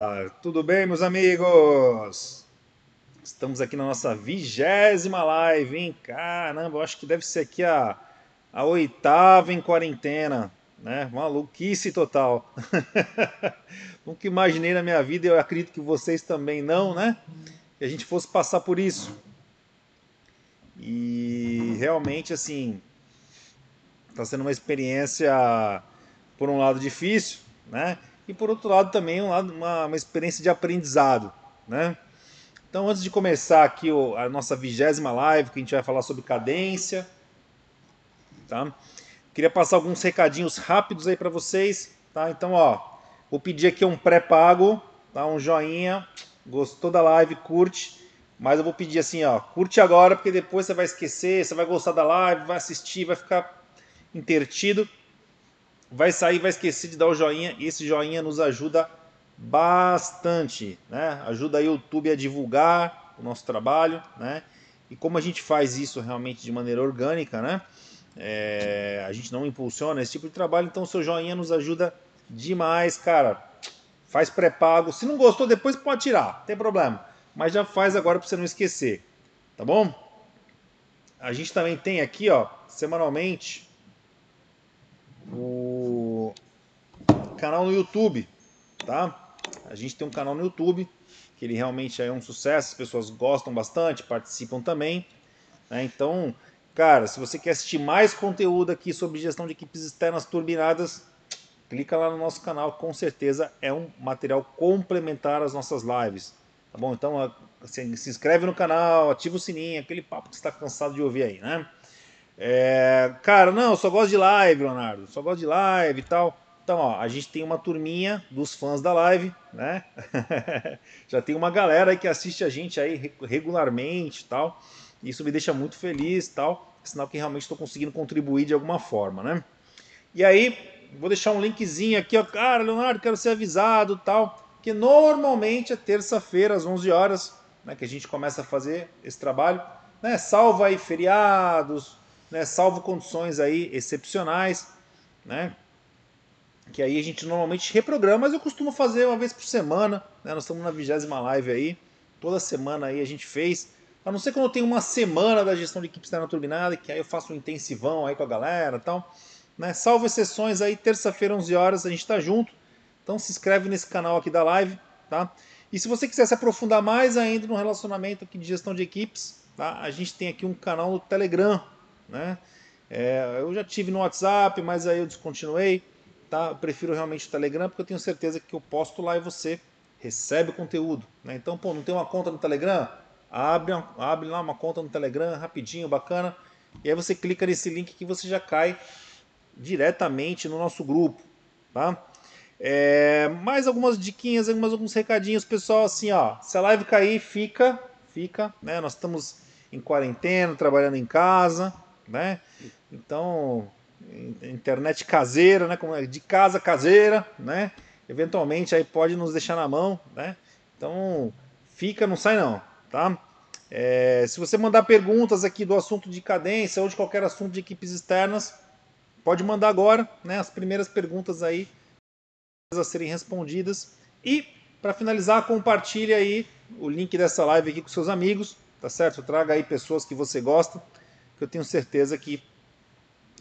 Ah, tudo bem, meus amigos? Estamos aqui na nossa vigésima live, hein? Caramba, eu acho que deve ser aqui a, a oitava em quarentena, né? Maluquice total. Nunca imaginei na minha vida, eu acredito que vocês também não, né? Que a gente fosse passar por isso. E realmente, assim, está sendo uma experiência, por um lado, difícil, né? E por outro lado também um lado, uma, uma experiência de aprendizado, né? Então antes de começar aqui o, a nossa vigésima live, que a gente vai falar sobre cadência, tá? Queria passar alguns recadinhos rápidos aí para vocês, tá? Então ó, vou pedir aqui um pré-pago, tá? Um joinha, gostou da live, curte. Mas eu vou pedir assim, ó, curte agora, porque depois você vai esquecer, você vai gostar da live, vai assistir, vai ficar intertido vai sair, vai esquecer de dar o joinha, e esse joinha nos ajuda bastante, né? Ajuda o YouTube a divulgar o nosso trabalho, né? E como a gente faz isso realmente de maneira orgânica, né? É, a gente não impulsiona esse tipo de trabalho, então seu joinha nos ajuda demais, cara. Faz pré-pago. Se não gostou, depois pode tirar, não tem problema. Mas já faz agora para você não esquecer, tá bom? A gente também tem aqui, ó, semanalmente, o canal no YouTube, tá? A gente tem um canal no YouTube que ele realmente é um sucesso, as pessoas gostam bastante, participam também. Né? Então, cara, se você quer assistir mais conteúdo aqui sobre gestão de equipes externas turbinadas, clica lá no nosso canal, com certeza é um material complementar às nossas lives. Tá bom? Então, se inscreve no canal, ativa o sininho, aquele papo que você está cansado de ouvir aí, né? É, cara, não, só gosto de live, Leonardo. Só gosto de live e tal. Então, ó, a gente tem uma turminha dos fãs da live, né? Já tem uma galera aí que assiste a gente aí regularmente e tal. Isso me deixa muito feliz e tal. Sinal que realmente estou conseguindo contribuir de alguma forma, né? E aí, vou deixar um linkzinho aqui, ó. Cara, Leonardo, quero ser avisado tal. Que normalmente é terça-feira, às 11 horas, né? Que a gente começa a fazer esse trabalho. Né? Salva aí feriados, né, salvo condições aí excepcionais, né, que aí a gente normalmente reprograma, mas eu costumo fazer uma vez por semana, né, nós estamos na vigésima live aí, toda semana aí a gente fez, a não ser quando eu tenho uma semana da gestão de equipe externa turbinada, que aí eu faço um intensivão aí com a galera e tal, né, salvo exceções aí, terça-feira 11 horas a gente está junto, então se inscreve nesse canal aqui da live, tá? E se você quiser se aprofundar mais ainda no relacionamento aqui de gestão de equipes, tá? A gente tem aqui um canal no Telegram, né? É, eu já tive no WhatsApp, mas aí eu descontinuei. Tá? Eu prefiro realmente o Telegram porque eu tenho certeza que eu posto lá e você recebe o conteúdo. Né? Então, pô, não tem uma conta no Telegram? Abre, abre lá uma conta no Telegram, rapidinho, bacana. E aí você clica nesse link que você já cai diretamente no nosso grupo. Tá? É, mais algumas diquinhas, algumas, alguns recadinhos, pessoal. Assim, ó, se a live cair, fica, fica. Né? Nós estamos em quarentena, trabalhando em casa né? Então, internet caseira, né? É, de casa caseira, né? Eventualmente aí pode nos deixar na mão, né? Então, fica, não sai não, tá? É, se você mandar perguntas aqui do assunto de cadência ou de qualquer assunto de equipes externas, pode mandar agora, né? As primeiras perguntas aí a serem respondidas. E para finalizar, compartilhe aí o link dessa live aqui com seus amigos, tá certo? Traga aí pessoas que você gosta que eu tenho certeza que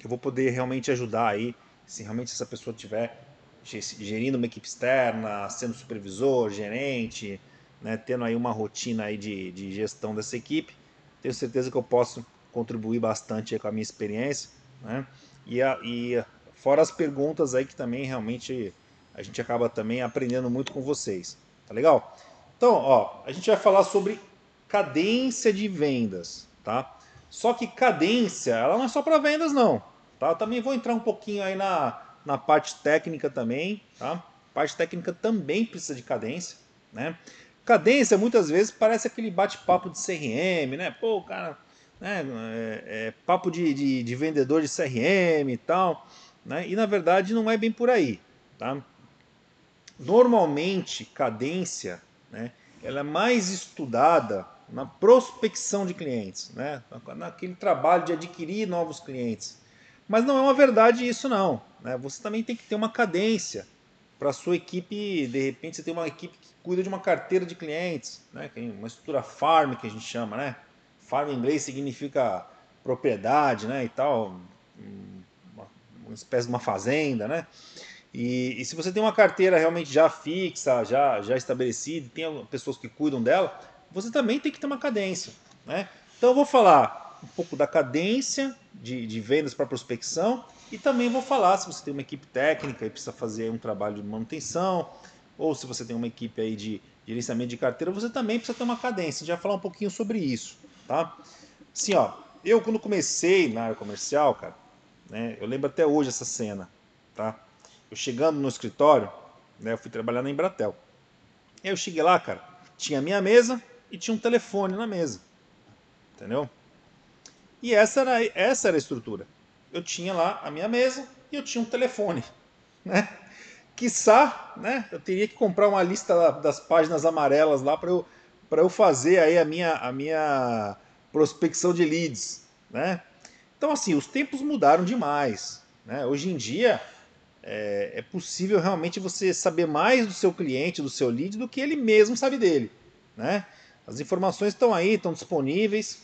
eu vou poder realmente ajudar aí, se realmente essa pessoa estiver gerindo uma equipe externa, sendo supervisor, gerente, né, tendo aí uma rotina aí de, de gestão dessa equipe, tenho certeza que eu posso contribuir bastante com a minha experiência, né, e, a, e fora as perguntas aí que também realmente a gente acaba também aprendendo muito com vocês, tá legal? Então, ó, a gente vai falar sobre cadência de vendas, tá? Só que cadência, ela não é só para vendas não, tá? Eu também vou entrar um pouquinho aí na, na parte técnica também, tá? Parte técnica também precisa de cadência, né? Cadência muitas vezes parece aquele bate-papo de CRM, né? Pô, cara, né? É, é papo de, de, de, vendedor de CRM e tal, né? E na verdade não é bem por aí, tá? Normalmente, cadência, né? Ela é mais estudada na prospecção de clientes, né? naquele trabalho de adquirir novos clientes. Mas não é uma verdade isso não. Né? Você também tem que ter uma cadência para sua equipe, de repente você tem uma equipe que cuida de uma carteira de clientes, né? uma estrutura farm que a gente chama, né? Farm em inglês significa propriedade, né, e tal, uma, uma espécie de uma fazenda, né? E, e, se você tem uma carteira realmente já fixa, já, já estabelecida, tem pessoas que cuidam dela, você também tem que ter uma cadência. Né? Então eu vou falar um pouco da cadência de, de vendas para prospecção e também vou falar se você tem uma equipe técnica e precisa fazer um trabalho de manutenção, ou se você tem uma equipe aí de gerenciamento de carteira, você também precisa ter uma cadência. A gente vai falar um pouquinho sobre isso. Tá? Assim, ó, eu quando comecei na área comercial, cara, né, eu lembro até hoje essa cena. Tá? Eu chegando no escritório, né, eu fui trabalhar na Embratel. Eu cheguei lá, cara, tinha a minha mesa e tinha um telefone na mesa. Entendeu? E essa era, essa era a estrutura. Eu tinha lá a minha mesa e eu tinha um telefone. Né? Quiçá, né, eu teria que comprar uma lista das páginas amarelas lá para eu, eu fazer aí a minha, a minha prospecção de leads. Né? Então, assim, os tempos mudaram demais. Né? Hoje em dia, é, é, possível realmente você saber mais do seu cliente, do seu lead, do que ele mesmo sabe dele. Né? As informações estão aí, estão disponíveis,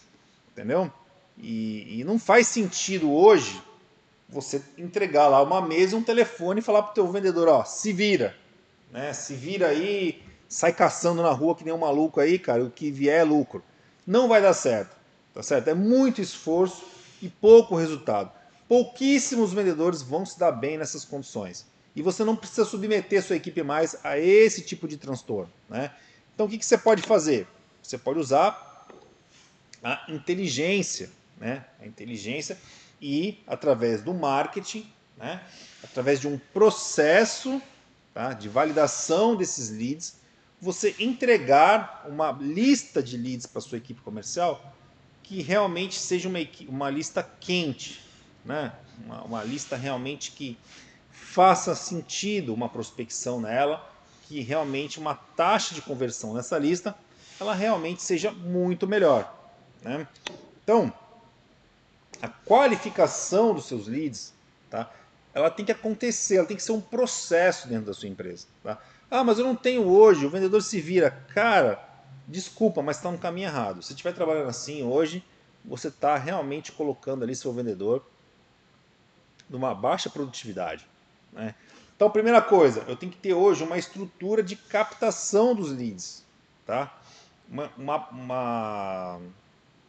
entendeu? E, e não faz sentido hoje você entregar lá uma mesa, um telefone e falar para o teu vendedor, ó, se vira, né? Se vira aí, sai caçando na rua que nem um maluco aí, cara, o que vier é lucro. Não vai dar certo, tá certo? É muito esforço e pouco resultado pouquíssimos vendedores vão se dar bem nessas condições. E você não precisa submeter sua equipe mais a esse tipo de transtorno. Né? Então o que, que você pode fazer? Você pode usar a inteligência, né? a inteligência e através do marketing, né? através de um processo tá? de validação desses leads, você entregar uma lista de leads para sua equipe comercial que realmente seja uma, uma lista quente, né? uma, uma lista realmente que faça sentido uma prospecção nela, que realmente uma taxa de conversão nessa lista ela realmente seja muito melhor. Né? Então, a qualificação dos seus leads, tá? ela tem que acontecer, ela tem que ser um processo dentro da sua empresa. Tá? Ah, mas eu não tenho hoje, o vendedor se vira. Cara, desculpa, mas está no caminho errado. Se estiver trabalhando assim hoje, você está realmente colocando ali seu vendedor de uma baixa produtividade. Né? Então, primeira coisa, eu tenho que ter hoje uma estrutura de captação dos leads. Tá? Uma, uma, uma...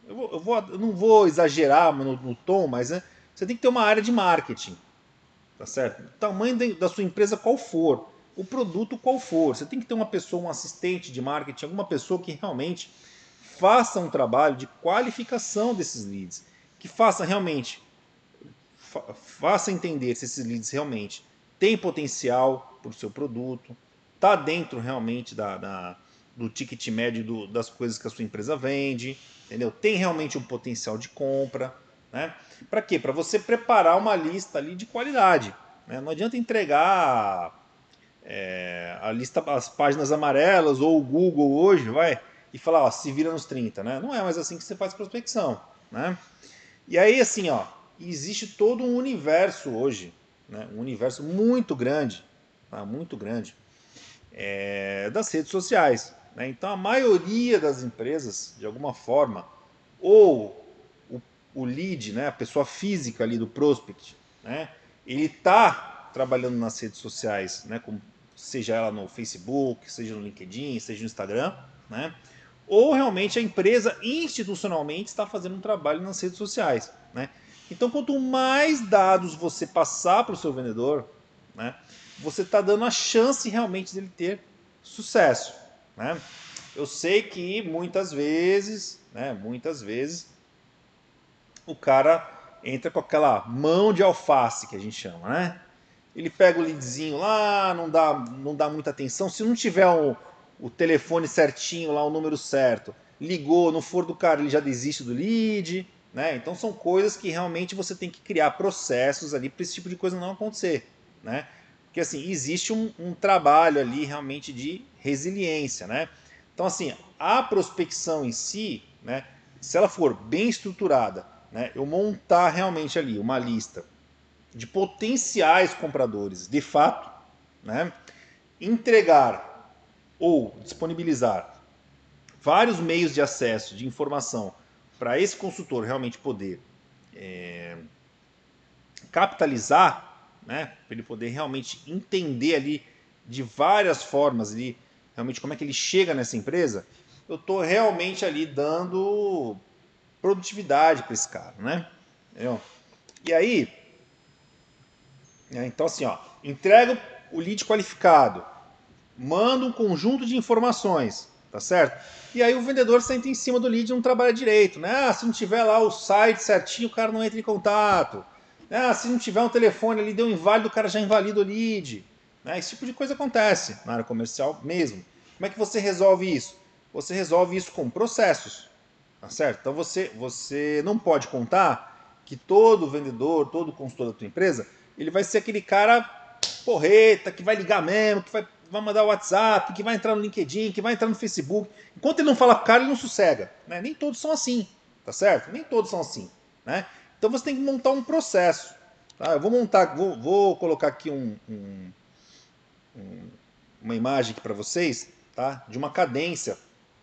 Eu, vou, eu, vou, eu, não vou exagerar no, no tom, mas né, você tem que ter uma área de marketing. Tá certo? O tamanho da sua empresa qual for, o produto qual for. Você tem que ter uma pessoa, um assistente de marketing, alguma pessoa que realmente faça um trabalho de qualificação desses leads, que faça realmente faça entender se esses leads realmente têm potencial para o seu produto, está dentro realmente da, da, do ticket médio do, das coisas que a sua empresa vende, entendeu? Tem realmente um potencial de compra, né? Para quê? Para você preparar uma lista ali de qualidade. Né? Não adianta entregar é, a lista, as páginas amarelas ou o Google hoje, vai, e falar, ó, se vira nos 30, né? Não é mais assim que você faz prospecção, né? E aí, assim, ó, existe todo um universo hoje, né? um universo muito grande, tá? muito grande, é, das redes sociais. Né? Então a maioria das empresas, de alguma forma, ou o, o lead, né? a pessoa física ali do prospect, né? ele está trabalhando nas redes sociais, né? Seja ela no Facebook, seja no LinkedIn, seja no Instagram, né? ou realmente a empresa institucionalmente está fazendo um trabalho nas redes sociais. Né? Então, quanto mais dados você passar para o seu vendedor, né, você está dando a chance realmente dele ter sucesso. Né? Eu sei que muitas vezes, né, muitas vezes, o cara entra com aquela mão de alface que a gente chama, né? Ele pega o leadzinho lá, não dá, não dá muita atenção. Se não tiver um, o telefone certinho lá, o número certo, ligou, não for do cara, ele já desiste do lead. Né? Então são coisas que realmente você tem que criar processos ali para esse tipo de coisa não acontecer. Né? Porque assim, existe um, um, trabalho ali realmente de resiliência. Né? Então assim, a prospecção em si, né, se ela for bem estruturada, né, eu montar realmente ali uma lista de potenciais compradores de fato, né, entregar ou disponibilizar vários meios de acesso de informação para esse consultor realmente poder é, capitalizar, né, para ele poder realmente entender ali de várias formas ali, realmente como é que ele chega nessa empresa, eu estou realmente ali dando produtividade para esse cara, né? Entendeu? E aí, né, então assim, ó, entrega o lead qualificado, manda um conjunto de informações, tá certo? E aí o vendedor senta em cima do lead e não trabalha direito, né? Ah, se não tiver lá o site certinho, o cara não entra em contato. Ah, se não tiver um telefone ali, deu inválido, o cara já invalida o lead. Né? Esse tipo de coisa acontece na área comercial mesmo. Como é que você resolve isso? Você resolve isso com processos, tá certo? Então você, você não pode contar que todo vendedor, todo consultor da tua empresa, ele vai ser aquele cara porreta, que vai ligar mesmo, que vai, vai mandar o WhatsApp, que vai entrar no LinkedIn, que vai entrar no Facebook. Enquanto ele não fala com o cara, ele não sossega. Né? Nem todos são assim, tá certo? Nem todos são assim. Né? Então você tem que montar um processo. Tá? Eu vou montar, vou, vou colocar aqui um, um, um, uma imagem para vocês, tá? De uma cadência,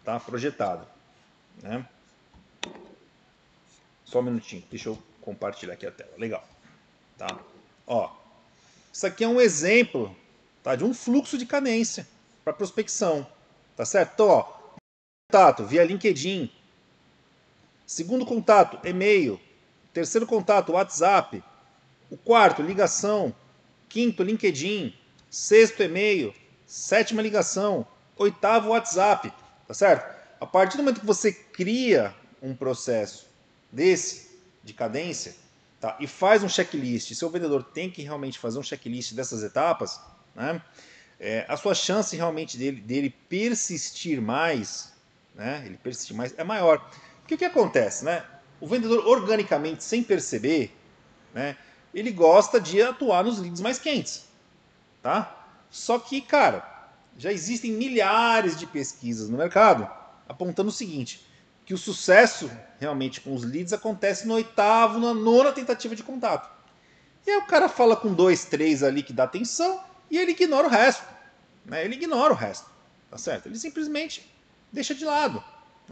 tá? Projetada, né? Só um minutinho, deixa eu compartilhar aqui a tela. Legal, tá? Ó, isso aqui é um exemplo, tá? De um fluxo de cadência para prospecção, tá certo? Então, ó, contato via LinkedIn. Segundo contato, e-mail. Terceiro contato, WhatsApp. O quarto, ligação. Quinto, LinkedIn. Sexto, e-mail. Sétima ligação. Oitavo, WhatsApp. Tá certo? A partir do momento que você cria um processo desse, de cadência, tá? e faz um checklist, seu vendedor tem que realmente fazer um checklist dessas etapas, né? É, a sua chance realmente dele, dele persistir mais, né? ele persistir mais, é maior. Porque o que acontece? Né? O vendedor, organicamente, sem perceber, né? ele gosta de atuar nos leads mais quentes. Tá? Só que, cara, já existem milhares de pesquisas no mercado apontando o seguinte, que o sucesso realmente com os leads acontece no oitavo, na nona tentativa de contato. E aí o cara fala com dois, três ali que dá atenção e ele ignora o resto. Né? Ele ignora o resto, tá certo? Ele simplesmente deixa de lado,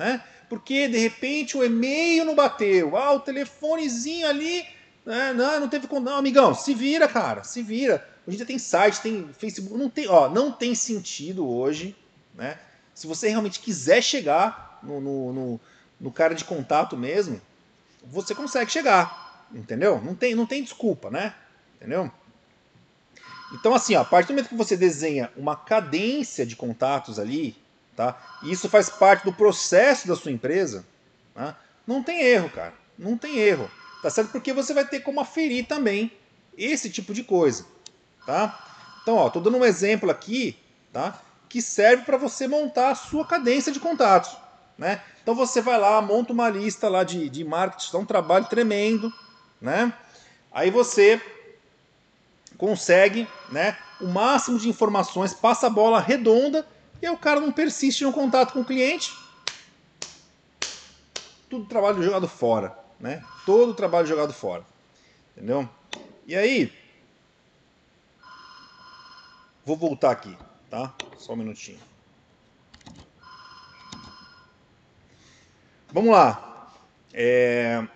né? Porque de repente o e-mail não bateu, ah, o telefonezinho ali, né? não, não teve. Não, amigão, se vira, cara, se vira. Hoje já tem site, tem Facebook, não tem, ó, não tem sentido hoje, né? Se você realmente quiser chegar no, no, no, no cara de contato mesmo, você consegue chegar, entendeu? Não tem, não tem desculpa, né? Entendeu? Então, assim, ó, a partir do momento que você desenha uma cadência de contatos ali, tá? E isso faz parte do processo da sua empresa, tá? não tem erro, cara. Não tem erro. Tá certo? Porque você vai ter como aferir também esse tipo de coisa, tá? Então, ó, tô dando um exemplo aqui, tá? Que serve para você montar a sua cadência de contatos. Né? Então você vai lá, monta uma lista lá de, de marketing, dá um trabalho tremendo, né? Aí você consegue, né, o máximo de informações, passa a bola redonda e aí o cara não persiste no contato com o cliente. Tudo trabalho jogado fora, né? Todo trabalho jogado fora. Entendeu? E aí vou voltar aqui, tá? Só um minutinho. Vamos lá. É...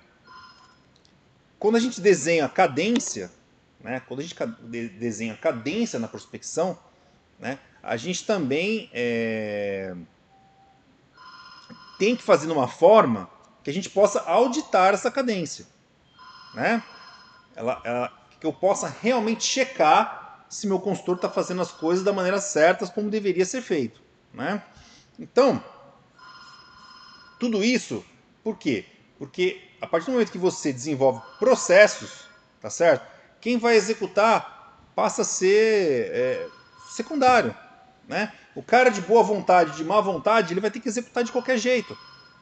Quando a gente desenha cadência, né, quando a gente desenha cadência na prospecção, né, a gente também é... tem que fazer de uma forma que a gente possa auditar essa cadência. Né? Ela, ela, que eu possa realmente checar se meu consultor está fazendo as coisas da maneira certa, como deveria ser feito. Né? Então, tudo isso, por quê? Porque a partir do momento que você desenvolve processos, tá certo? Quem vai executar passa a ser é, secundário, né? O cara de boa vontade, de má vontade, ele vai ter que executar de qualquer jeito,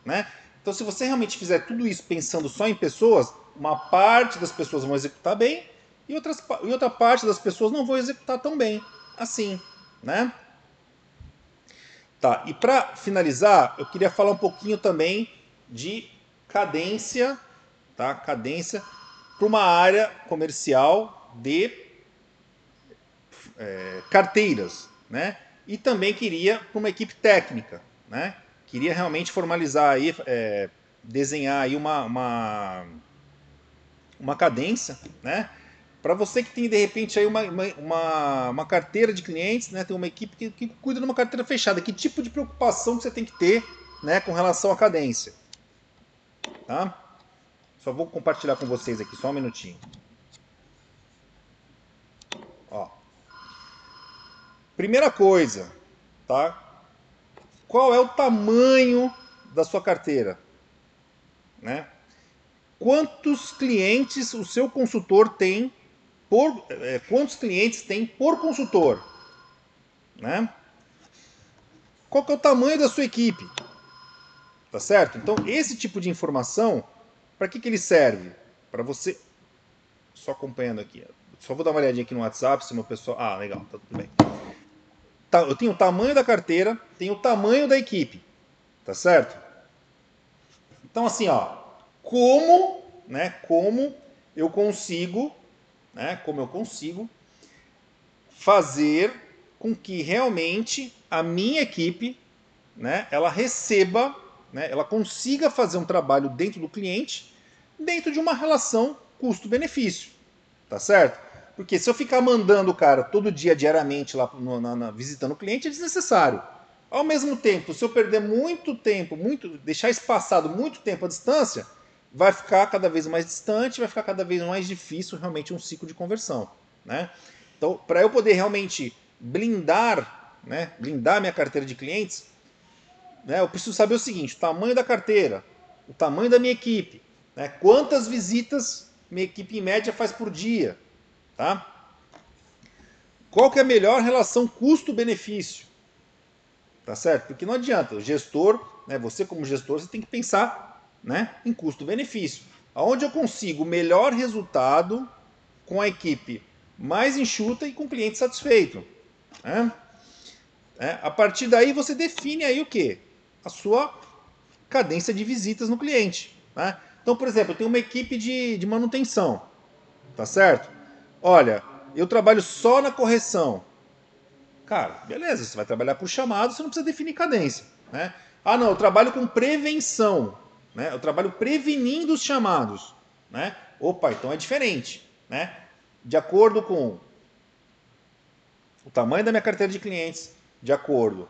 né? Então, se você realmente fizer tudo isso pensando só em pessoas, uma parte das pessoas vão executar bem e, outras, e outra parte das pessoas não vão executar tão bem assim, né? Tá, e para finalizar, eu queria falar um pouquinho também de cadência, tá? Cadência para uma área comercial de é, carteiras, né? E também queria uma equipe técnica, né? Queria realmente formalizar aí, é, desenhar aí uma, uma, uma cadência, né? Para você que tem de repente aí uma, uma, uma, carteira de clientes, né? Tem uma equipe que, que cuida de uma carteira fechada. Que tipo de preocupação que você tem que ter, né? Com relação à cadência, tá? Só vou compartilhar com vocês aqui, só um minutinho. Primeira coisa, tá? Qual é o tamanho da sua carteira? Né? Quantos clientes o seu consultor tem por é, quantos clientes tem por consultor? Né? Qual que é o tamanho da sua equipe? Tá certo? Então, esse tipo de informação, para que, que ele serve? Para você. Só acompanhando aqui. Só vou dar uma olhadinha aqui no WhatsApp, se meu pessoal. Ah, legal, tá tudo bem. Eu tenho o tamanho da carteira, tenho o tamanho da equipe. Tá certo? Então, assim, ó. Como, né? Como eu consigo, né? Como eu consigo fazer com que realmente a minha equipe, né? Ela receba, né? Ela consiga fazer um trabalho dentro do cliente, dentro de uma relação custo-benefício. Tá certo? Porque se eu ficar mandando o cara todo dia, diariamente, lá no, na, na, visitando o cliente, é desnecessário. Ao mesmo tempo, se eu perder muito tempo, muito, deixar espaçado muito tempo a distância, vai ficar cada vez mais distante, vai ficar cada vez mais difícil realmente um ciclo de conversão. Né? Então, para eu poder realmente blindar, né, blindar minha carteira de clientes, né, eu preciso saber o seguinte: o tamanho da carteira, o tamanho da minha equipe, né, quantas visitas minha equipe em média faz por dia, Tá? Qual que é a melhor relação custo-benefício? Tá certo? Porque não adianta, o gestor, né, você como gestor, você tem que pensar né, em custo-benefício. Aonde eu consigo o melhor resultado com a equipe mais enxuta e com o cliente satisfeito. Né? É, a partir daí você define aí o que? A sua cadência de visitas no cliente. Né? Então, por exemplo, eu tenho uma equipe de, de manutenção, tá certo? Olha, eu trabalho só na correção. Cara, beleza, você vai trabalhar por chamado, você não precisa definir cadência. Né? Ah, não, eu trabalho com prevenção. Né? Eu trabalho prevenindo os chamados. Né? Opa, então é diferente. Né? De acordo com o tamanho da minha carteira de clientes, de acordo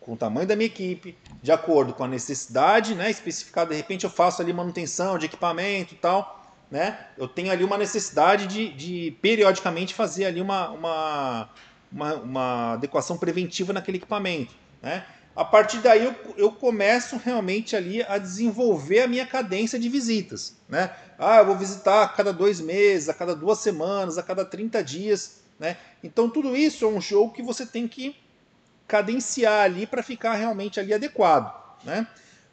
com o tamanho da minha equipe, de acordo com a necessidade né, especificada, de repente eu faço ali manutenção de equipamento e tal né, eu tenho ali uma necessidade de, de periodicamente fazer ali uma, uma, uma, uma, adequação preventiva naquele equipamento. Né? A partir daí eu, eu começo realmente ali a desenvolver a minha cadência de visitas. Né? Ah, eu vou visitar a cada dois meses, a cada duas semanas, a cada 30 dias. Né? Então tudo isso é um jogo que você tem que cadenciar ali para ficar realmente ali adequado. Né?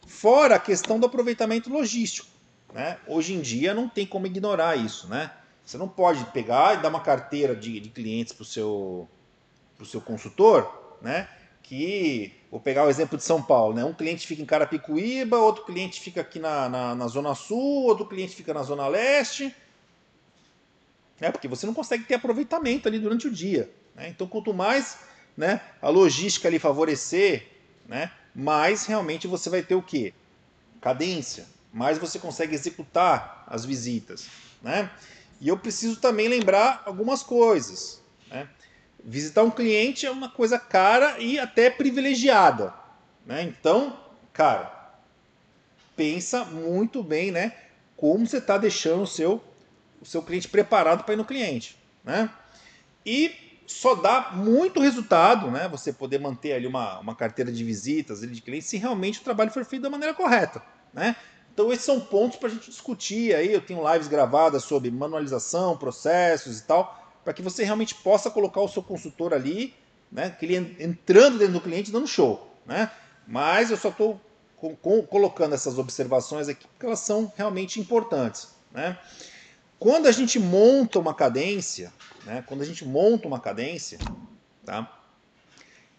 Fora a questão do aproveitamento logístico. Né? Hoje em dia não tem como ignorar isso. Né? Você não pode pegar e dar uma carteira de, de clientes para o seu, pro seu consultor, né? que vou pegar o exemplo de São Paulo, né? Um cliente fica em Carapicuíba, outro cliente fica aqui na, na, na, Zona Sul, outro cliente fica na Zona Leste. Né? Porque você não consegue ter aproveitamento ali durante o dia. Né? Então, quanto mais né, a logística ali favorecer, né, mais realmente você vai ter o quê? Cadência mais você consegue executar as visitas. Né? E eu preciso também lembrar algumas coisas. Né? Visitar um cliente é uma coisa cara e até privilegiada. Né? Então, cara, pensa muito bem né, como você está deixando o seu, o seu cliente preparado para ir no cliente. Né? E só dá muito resultado, né? Você poder manter ali uma, uma carteira de visitas, de clientes, se realmente o trabalho for feito da maneira correta, né? Então esses são pontos para a gente discutir aí. Eu tenho lives gravadas sobre manualização, processos e tal, para que você realmente possa colocar o seu consultor ali, né, entrando dentro do cliente dando show, né? Mas eu só estou colocando essas observações aqui porque elas são realmente importantes, né? Quando a gente monta uma cadência, né, quando a gente monta uma cadência, tá?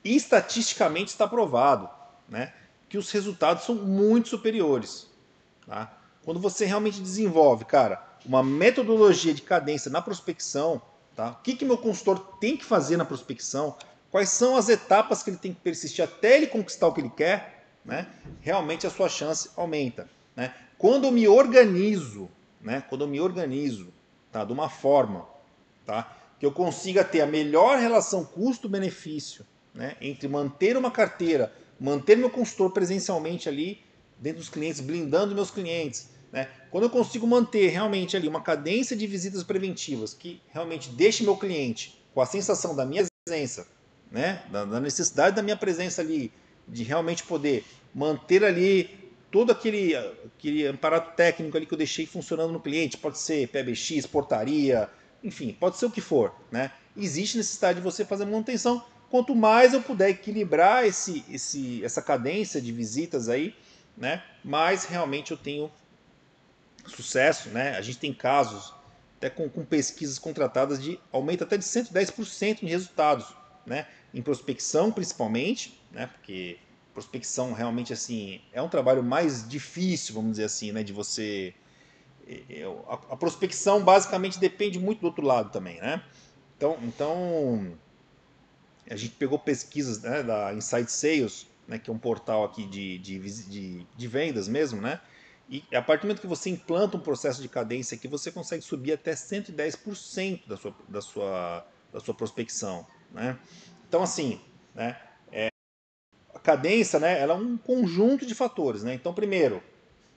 Estatisticamente está provado, né, que os resultados são muito superiores. Tá? Quando você realmente desenvolve, cara, uma metodologia de cadência na prospecção, tá? o que, que meu consultor tem que fazer na prospecção, quais são as etapas que ele tem que persistir até ele conquistar o que ele quer, né, realmente a sua chance aumenta. Né? Quando eu me organizo, né, quando eu me organizo tá, de uma forma tá, que eu consiga ter a melhor relação custo-benefício né, entre manter uma carteira, manter meu consultor presencialmente ali dentro dos clientes, blindando meus clientes. Né? Quando eu consigo manter realmente ali uma cadência de visitas preventivas que realmente deixe meu cliente com a sensação da minha presença, né? da, da necessidade da minha presença ali, de realmente poder manter ali todo aquele, aquele aparato técnico ali que eu deixei funcionando no cliente, pode ser PBX, portaria, enfim, pode ser o que for, né? Existe necessidade de você fazer manutenção. Quanto mais eu puder equilibrar esse, esse, essa cadência de visitas aí, né? Mais realmente eu tenho sucesso, né? A gente tem casos até com, com pesquisas contratadas de aumento até de 110% em resultados, né? Em prospecção principalmente, né? Porque prospecção realmente assim é um trabalho mais difícil, vamos dizer assim, né, de você a, prospecção basicamente depende muito do outro lado também, né? Então, então a gente pegou pesquisas né, da Inside Sales, né, que é um portal aqui de, de, de, de vendas mesmo, né? E a partir do momento que você implanta um processo de cadência aqui, você consegue subir até 110% da sua, da, sua, da sua prospecção. Né? Então, assim, né, cadência, né, ela é um conjunto de fatores, né? Então, primeiro,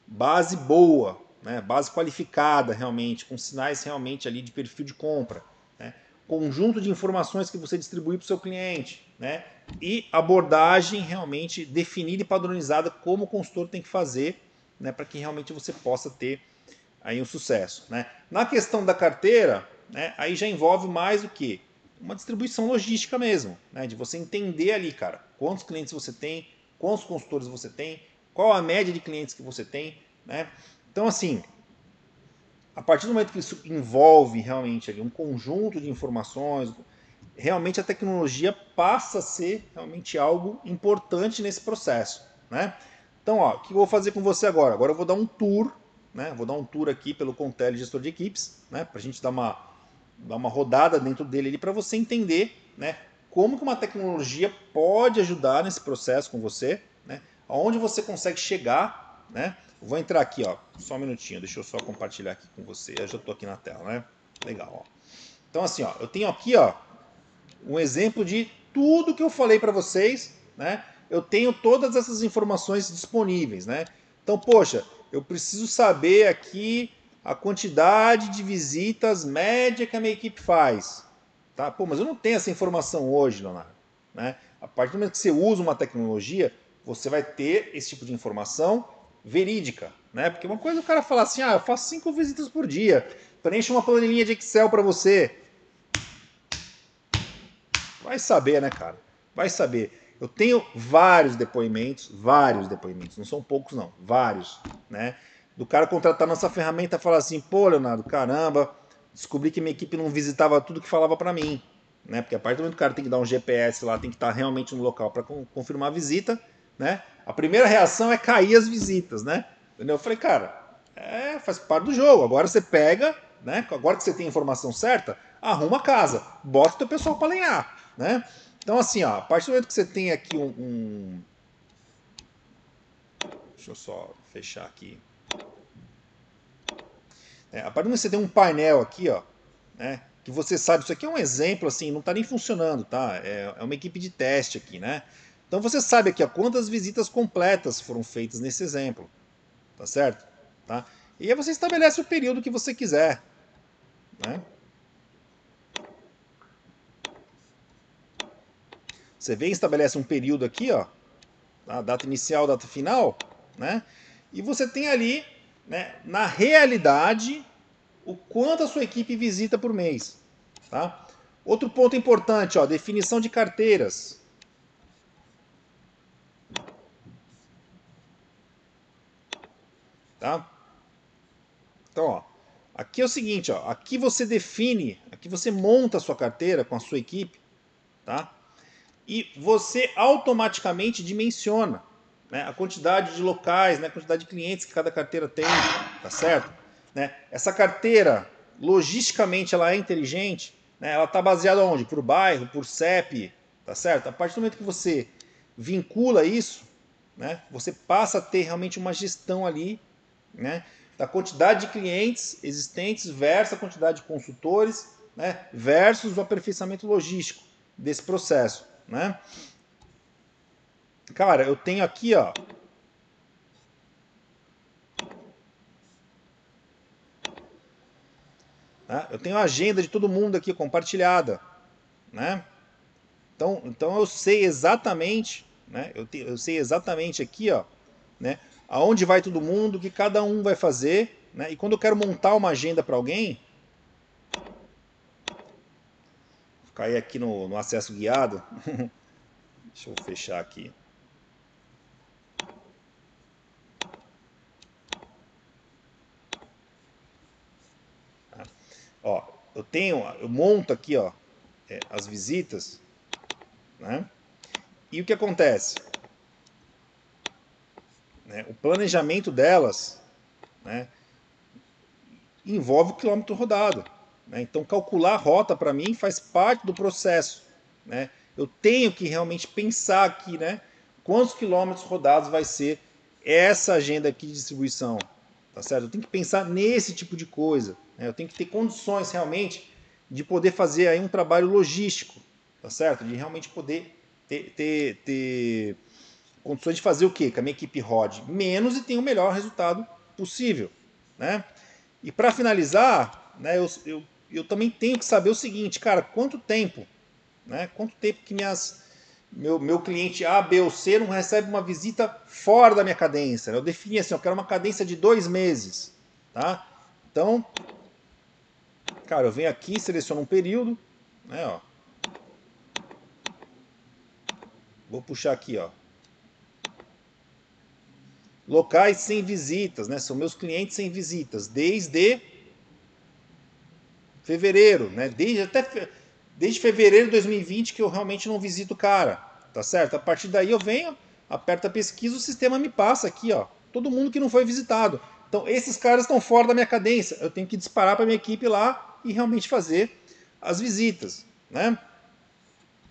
base boa, né, base qualificada realmente, com sinais realmente ali de perfil de compra, né? conjunto de informações que você distribui para o seu cliente, né? E abordagem realmente definida e padronizada como o consultor tem que fazer, né, para que realmente você possa ter aí um sucesso, né? Na questão da carteira, né, aí já envolve mais o que uma distribuição logística mesmo, né? de você entender ali, cara, quantos clientes você tem, quantos consultores você tem, qual a média de clientes que você tem. Né? Então, assim, a partir do momento que isso envolve realmente ali um conjunto de informações, realmente a tecnologia passa a ser realmente algo importante nesse processo. Né? Então, ó, o que eu vou fazer com você agora? Agora eu vou dar um tour, né? vou dar um tour aqui pelo Contele Gestor de Equipes, né? para a gente dar uma dar uma rodada dentro dele para você entender né, como que uma tecnologia pode ajudar nesse processo com você, né, aonde você consegue chegar. Né? Vou entrar aqui, ó, só um minutinho, deixa eu só compartilhar aqui com você. Eu já estou aqui na tela, né? Legal, ó. Então assim, ó, eu tenho aqui, ó, um exemplo de tudo que eu falei para vocês, né? Eu tenho todas essas informações disponíveis, né? Então, poxa, eu preciso saber aqui a quantidade de visitas média que a minha equipe faz. Tá? Pô, mas eu não tenho essa informação hoje, Leonardo. Né? A partir do momento que você usa uma tecnologia, você vai ter esse tipo de informação verídica. Né? Porque uma coisa é o cara falar assim, ah, eu faço cinco visitas por dia, preenche uma planilha de Excel para você. Vai saber, né, cara? Vai saber. Eu tenho vários depoimentos, vários depoimentos, não são poucos não, vários, né? do cara contratar nossa ferramenta e falar assim, pô, Leonardo, caramba, descobri que minha equipe não visitava tudo que falava para mim. Né? Porque a partir do momento que o cara tem que dar um GPS lá, tem que estar realmente no local para confirmar a visita, né? A primeira reação é cair as visitas, né? Entendeu? Eu falei, cara, é, faz parte do jogo. Agora você pega, né? Agora que você tem a informação certa, arruma a casa, bota o teu pessoal para alinhar, né? Então assim, ó, a partir do momento que você tem aqui um, um... deixa eu só fechar aqui é, a partir do momento que você tem um painel aqui, ó, né, que você sabe, isso aqui é um exemplo, assim, não está nem funcionando, tá? É, é, uma equipe de teste aqui, né? Então você sabe aqui, ó, quantas visitas completas foram feitas nesse exemplo, tá certo? Tá? E aí você estabelece o período que você quiser, né? Você vem estabelece um período aqui, ó, a data inicial, data final, né? E você tem ali né, na realidade, o quanto a sua equipe visita por mês. Tá? Outro ponto importante, ó, definição de carteiras. Tá? Então, ó, aqui é o seguinte, ó, aqui você define, aqui você monta a sua carteira com a sua equipe, tá? E você automaticamente dimensiona né, a quantidade de locais, né, a quantidade de clientes que cada carteira tem, tá certo? Né? Essa carteira, logisticamente, ela é inteligente, né? ela está baseada onde? Por bairro, por CEP, tá certo? A partir do momento que você vincula isso, né, você passa a ter realmente uma gestão ali, né, da quantidade de clientes existentes versus a quantidade de consultores, né, versus o aperfeiçoamento logístico desse processo, né? Cara, eu tenho aqui, ó, Né? Eu tenho a agenda de todo mundo aqui compartilhada. Né? Então, então eu sei exatamente, né? eu, te, eu sei exatamente aqui, ó, né? aonde vai todo mundo, o que cada um vai fazer. Né? E quando eu quero montar uma agenda para alguém, cair aqui no, no acesso guiado. Deixa eu fechar aqui. Ó, eu tenho, eu monto aqui, ó, é, as visitas, né? E o que acontece? Né, o planejamento delas, né, envolve o quilômetro rodado. Né? Então, calcular a rota para mim faz parte do processo. Né? Eu tenho que realmente pensar aqui, né? Quantos quilômetros rodados vai ser essa agenda aqui de distribuição? Tá certo? Eu tenho que pensar nesse tipo de coisa. Né? Eu tenho que ter condições realmente de poder fazer aí um trabalho logístico, tá certo? De realmente poder ter, ter, ter condições de fazer o quê? Que a minha equipe rode menos e tenha o melhor resultado possível, né? E para finalizar, né, eu, eu, eu também tenho que saber o seguinte, cara, quanto tempo, né? Quanto tempo que minhas meu, meu cliente A, B ou C não recebe uma visita fora da minha cadência. Eu defini assim, eu quero uma cadência de dois meses. Tá? Então, Cara, eu venho aqui, seleciono um período, né, ó. Vou puxar aqui, ó. Locais sem visitas, né? São meus clientes sem visitas, desde fevereiro, né? Desde até desde fevereiro de 2020 que eu realmente não visito o cara, tá certo? A partir daí eu venho, aperto a pesquisa, o sistema me passa aqui, ó, todo mundo que não foi visitado. Então esses caras estão fora da minha cadência, eu tenho que disparar para minha equipe lá e realmente fazer as visitas. Né?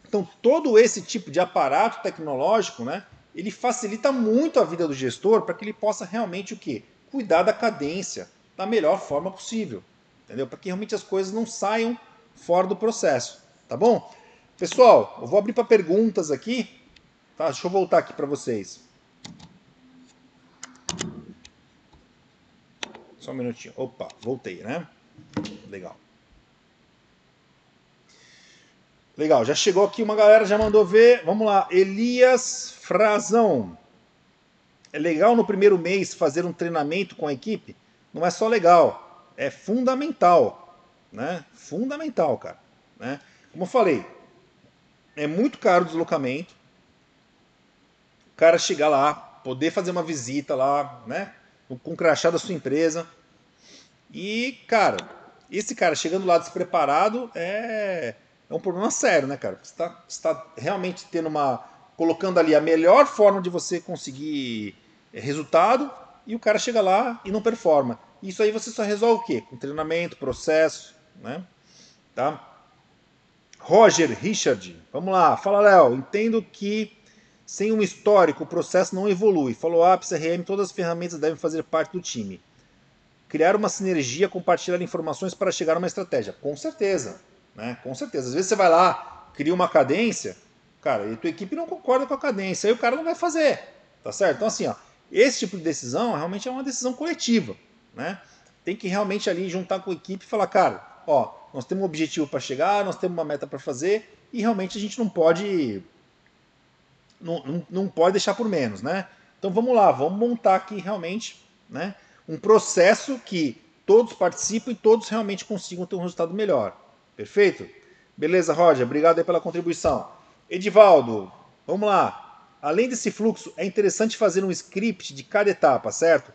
Então, todo esse tipo de aparato tecnológico, né, ele facilita muito a vida do gestor para que ele possa realmente o quê? Cuidar da cadência da melhor forma possível. Entendeu? Para que realmente as coisas não saiam fora do processo. Tá bom? Pessoal, eu vou abrir para perguntas aqui. Tá? Deixa eu voltar aqui para vocês. Só um minutinho. Opa, voltei, né? Legal. Legal, já chegou aqui uma galera, já mandou ver. Vamos lá, Elias Frazão. É legal no primeiro mês fazer um treinamento com a equipe? Não é só legal, é fundamental. Né? Fundamental, cara. Né? Como eu falei, é muito caro o deslocamento. O cara chegar lá, poder fazer uma visita lá, né? Com o crachá da sua empresa. E, cara, esse cara chegando lá despreparado é é um problema sério, né, cara? Você está tá realmente tendo uma. colocando ali a melhor forma de você conseguir resultado e o cara chega lá e não performa. Isso aí você só resolve o quê? Com treinamento, processo, né? Tá? Roger Richard, vamos lá. Fala, Léo. Entendo que sem um histórico o processo não evolui. Follow-up, CRM, todas as ferramentas devem fazer parte do time. Criar uma sinergia, compartilhar informações para chegar a uma estratégia. Com certeza. Né? Com certeza. Às vezes você vai lá, cria uma cadência, cara, e tua equipe não concorda com a cadência, aí o cara não vai fazer. Tá certo? Então, assim, ó, esse tipo de decisão realmente é uma decisão coletiva. Né? Tem que realmente ali juntar com a equipe e falar, cara, ó, nós temos um objetivo para chegar, nós temos uma meta para fazer, e realmente a gente não pode. Não, não, não pode deixar por menos, né? Então vamos lá, vamos montar aqui realmente né, um processo que todos participem e todos realmente consigam ter um resultado melhor. Perfeito? Beleza, Roger, obrigado aí pela contribuição. Edivaldo, vamos lá. Além desse fluxo, é interessante fazer um script de cada etapa, certo?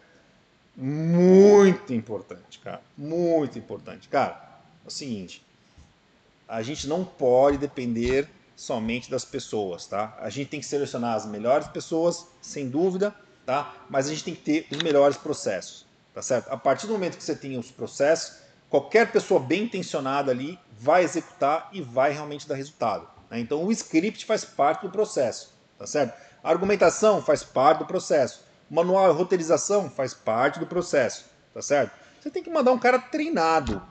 Muito importante, cara. Muito importante. Cara, é o seguinte: a gente não pode depender somente das pessoas, tá? A gente tem que selecionar as melhores pessoas, sem dúvida, tá? Mas a gente tem que ter os melhores processos, tá certo? A partir do momento que você tem os processos, qualquer pessoa bem intencionada ali vai executar e vai realmente dar resultado. Né? Então o script faz parte do processo, tá certo? A argumentação faz parte do processo. Manual de roteirização faz parte do processo, tá certo? Você tem que mandar um cara treinado.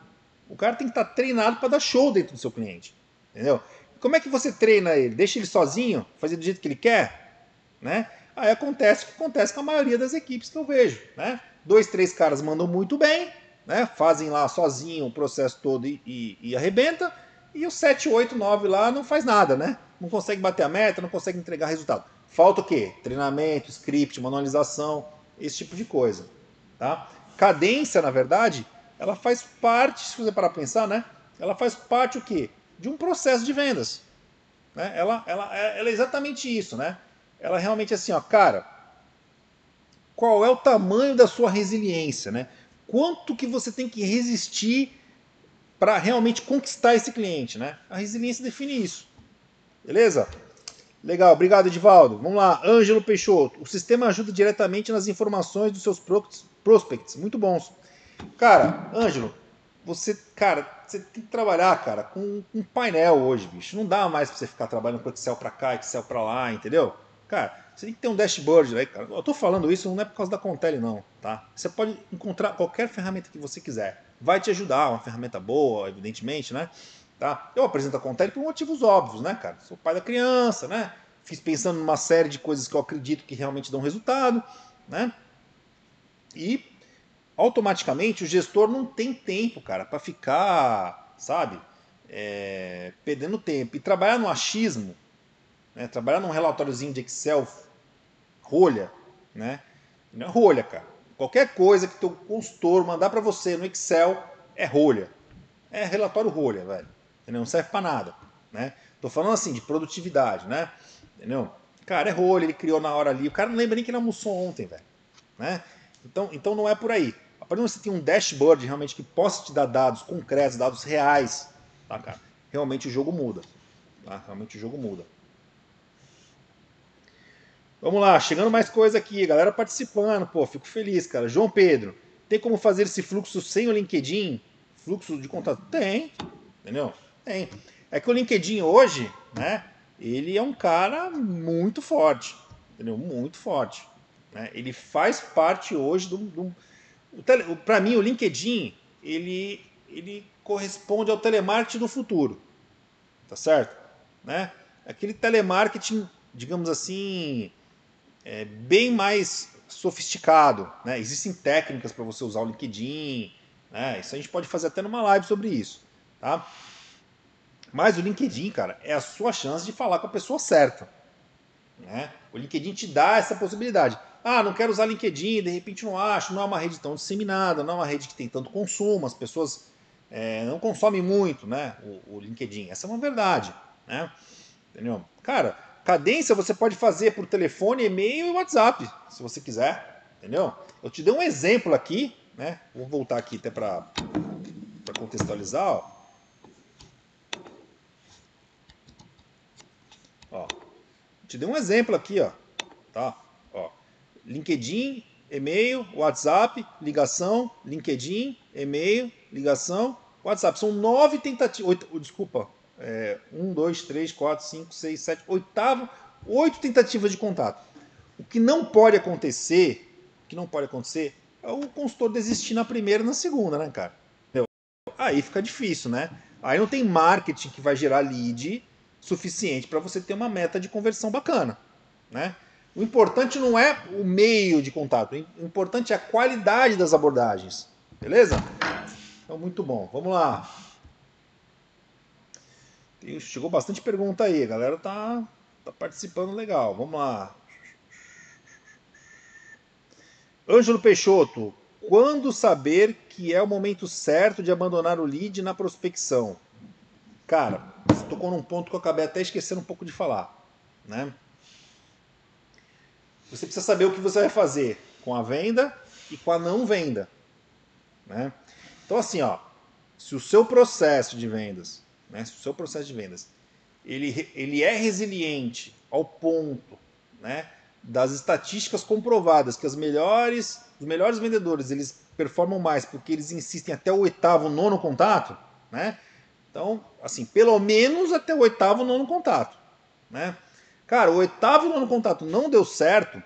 O cara tem que estar tá treinado para dar show dentro do seu cliente, entendeu? Como é que você treina ele? Deixa ele sozinho, fazer do jeito que ele quer, né? Aí acontece o que acontece com a maioria das equipes que eu vejo, né? Dois, três caras mandam muito bem, né? Fazem lá sozinho o processo todo e, e, e arrebenta. E o 7, 8, 9 lá não faz nada, né? Não consegue bater a meta, não consegue entregar resultado. Falta o quê? Treinamento, script, manualização, esse tipo de coisa. Tá? Cadência, na verdade, ela faz parte, se você parar para pensar, né? Ela faz parte o quê? De um processo de vendas. Né? Ela, ela, ela é exatamente isso, né? Ela realmente é assim, ó, cara, qual é o tamanho da sua resiliência, né? Quanto que você tem que resistir para realmente conquistar esse cliente, né? A resiliência define isso. Beleza? Legal, obrigado Edivaldo. Vamos lá, Ângelo Peixoto. O sistema ajuda diretamente nas informações dos seus prospects. Muito bons. Cara, Ângelo, você, cara, você tem que trabalhar, cara, com um painel hoje, bicho. Não dá mais para você ficar trabalhando com Excel para cá, Excel para lá, entendeu? Cara, você tem que ter um dashboard aí, cara. Eu tô falando isso não é por causa da Contele, não, tá? Você pode encontrar qualquer ferramenta que você quiser. Vai te ajudar, uma ferramenta boa, evidentemente, né? Tá? Eu apresento a Contele por motivos óbvios, né, cara? Sou pai da criança, né? Fiz pensando numa série de coisas que eu acredito que realmente dão resultado, né? E automaticamente o gestor não tem tempo, cara, para ficar, sabe, é, perdendo tempo. E trabalhar no achismo, né? trabalhar num relatóriozinho de Excel rolha, né? Não é rolha, cara. Qualquer coisa que teu consultor mandar para você no Excel é rolha. É relatório rolha, velho. Entendeu? Não serve para nada, né? Tô falando assim de produtividade, né? Entendeu? Cara, é rolha, ele criou na hora ali. O cara não lembra nem que ele almoçou ontem, velho. Né? Então, então não é por aí. A partir do você tem um dashboard realmente que possa te dar dados concretos, dados reais, tá, cara? Realmente o jogo muda. Tá? Realmente o jogo muda. Vamos lá, chegando mais coisa aqui, galera participando, pô, fico feliz, cara. João Pedro, tem como fazer esse fluxo sem o LinkedIn? Fluxo de contato? Tem, entendeu? Tem. É que o LinkedIn hoje, né, ele é um cara muito forte, entendeu? Muito forte. Né? Ele faz parte hoje do... do Para mim, o LinkedIn, ele, ele corresponde ao telemarketing do futuro, tá certo? Né? Aquele telemarketing, digamos assim, é, bem mais sofisticado. Né? Existem técnicas para você usar o LinkedIn. Né? Isso a gente pode fazer até numa live sobre isso. Tá? Mas o LinkedIn, cara, é a sua chance de falar com a pessoa certa. Né? O LinkedIn te dá essa possibilidade. Ah, não quero usar LinkedIn, de repente não acho, não é uma rede tão disseminada, não é uma rede que tem tanto consumo, as pessoas é, não consomem muito né, o, o, LinkedIn. Essa é uma verdade. Né? Entendeu? Cara, Cadência você pode fazer por telefone, e-mail e WhatsApp, se você quiser, entendeu? Eu te dei um exemplo aqui, né? Vou voltar aqui até para contextualizar, ó. Te dei um exemplo aqui, ó. Tá? Ó. LinkedIn, e-mail, WhatsApp, ligação, LinkedIn, e-mail, ligação, WhatsApp. São nove tentativas. Desculpa, é, um, dois, três, quatro, cinco, seis, sete, oitavo, oito tentativas de contato. O que não pode acontecer, o que não pode acontecer, é o consultor desistir na primeira e na segunda, né, cara? Aí fica difícil, né? Aí não tem marketing que vai gerar lead suficiente para você ter uma meta de conversão bacana, né? O importante não é o meio de contato, o importante é a qualidade das abordagens, beleza? Então, muito bom. Vamos lá. Chegou bastante pergunta aí, a galera tá, tá participando legal. Vamos lá. Ângelo Peixoto, quando saber que é o momento certo de abandonar o lead na prospecção? Cara, tocou num ponto que eu acabei até esquecendo um pouco de falar. Né? Você precisa saber o que você vai fazer com a venda e com a não venda. Né? Então, assim, ó, se o seu processo de vendas né, se o seu processo de vendas ele, ele é resiliente ao ponto né, das estatísticas comprovadas que as melhores, os melhores vendedores eles performam mais porque eles insistem até o oitavo, nono contato, né? Então, assim, pelo menos até o oitavo, nono contato. Né? Cara, o oitavo e nono contato não deu certo,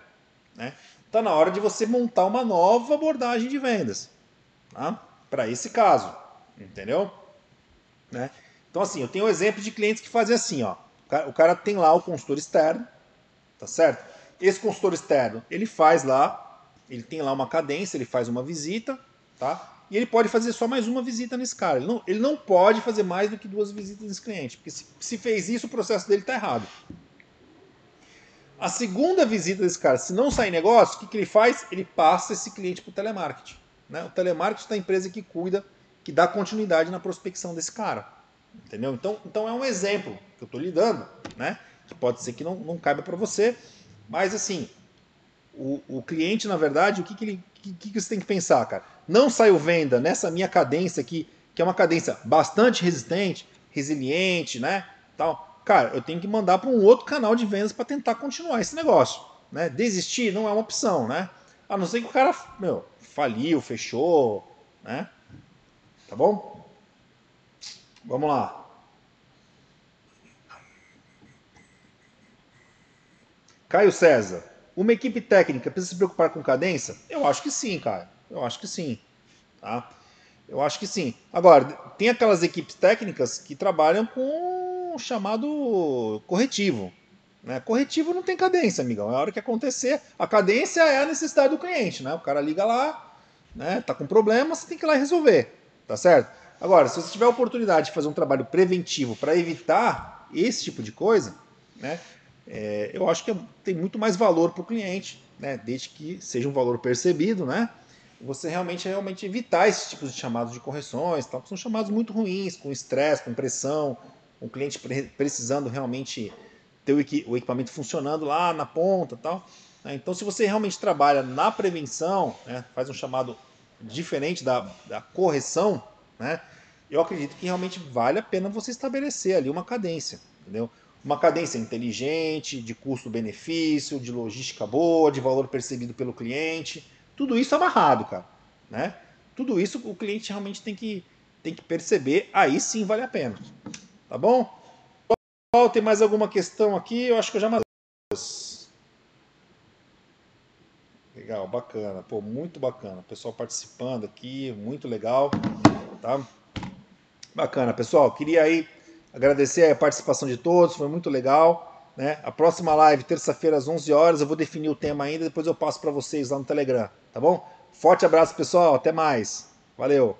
né? Tá na hora de você montar uma nova abordagem de vendas, tá? Para esse caso, entendeu? Né? Então, assim, eu tenho um exemplo de clientes que fazem assim, ó. O cara tem lá o consultor externo, tá certo? Esse consultor externo, ele faz lá, ele tem lá uma cadência, ele faz uma visita, tá? E ele pode fazer só mais uma visita nesse cara. Ele não, ele não pode fazer mais do que duas visitas nesse cliente, porque se, se fez isso, o processo dele está errado. A segunda visita desse cara, se não sair negócio, o que, que ele faz? Ele passa esse cliente para o telemarketing. Né? O telemarketing da empresa que cuida, que dá continuidade na prospecção desse cara. Entendeu? Então, então é um exemplo que eu estou lhe dando, né? que pode ser que não, não caiba para você, mas assim, o, o cliente, na verdade, o que, que ele que, que você tem que pensar, cara? Não saiu venda nessa minha cadência aqui, que é uma cadência bastante resistente, resiliente, né? Tal. Cara, eu tenho que mandar para um outro canal de vendas para tentar continuar esse negócio. Né? Desistir não é uma opção, né? A não ser que o cara, meu, faliu, fechou, né? Tá bom? Vamos lá. Caio César. Uma equipe técnica precisa se preocupar com cadência? Eu acho que sim, cara. Eu acho que sim. Tá? Eu acho que sim. Agora, tem aquelas equipes técnicas que trabalham com o chamado corretivo. Né? Corretivo não tem cadência, amigão. É a hora que acontecer. A cadência é a necessidade do cliente. Né? O cara liga lá, né? tá com problema, você tem que ir lá resolver. Tá certo? Agora, se você tiver a oportunidade de fazer um trabalho preventivo para evitar esse tipo de coisa, né? É, eu acho que é, tem muito mais valor para o cliente, né? desde que seja um valor percebido, né? você realmente, realmente evitar esses tipos de chamados de correções, tal, que são chamados muito ruins, com estresse, com pressão, o cliente precisando realmente ter o equipamento funcionando lá na ponta tal. Né? Então, se você realmente trabalha na prevenção, né, faz um chamado diferente da, da correção, né, eu acredito que realmente vale a pena você estabelecer ali uma cadência, entendeu? Uma cadência inteligente, de custo-benefício, de logística boa, de valor percebido pelo cliente. Tudo isso amarrado, cara. Né? Tudo isso o cliente realmente tem que, tem que perceber, aí sim vale a pena. Tá bom? Tem mais alguma questão aqui? Eu acho que eu já mandei. Legal, bacana. Pô, muito bacana. Pessoal participando aqui, muito legal. Tá? Bacana, pessoal. Queria aí Agradecer a participação de todos, foi muito legal. Né? A próxima live, terça-feira, às 11 horas, eu vou definir o tema ainda, depois eu passo para vocês lá no Telegram, tá bom? Forte abraço, pessoal, até mais. Valeu!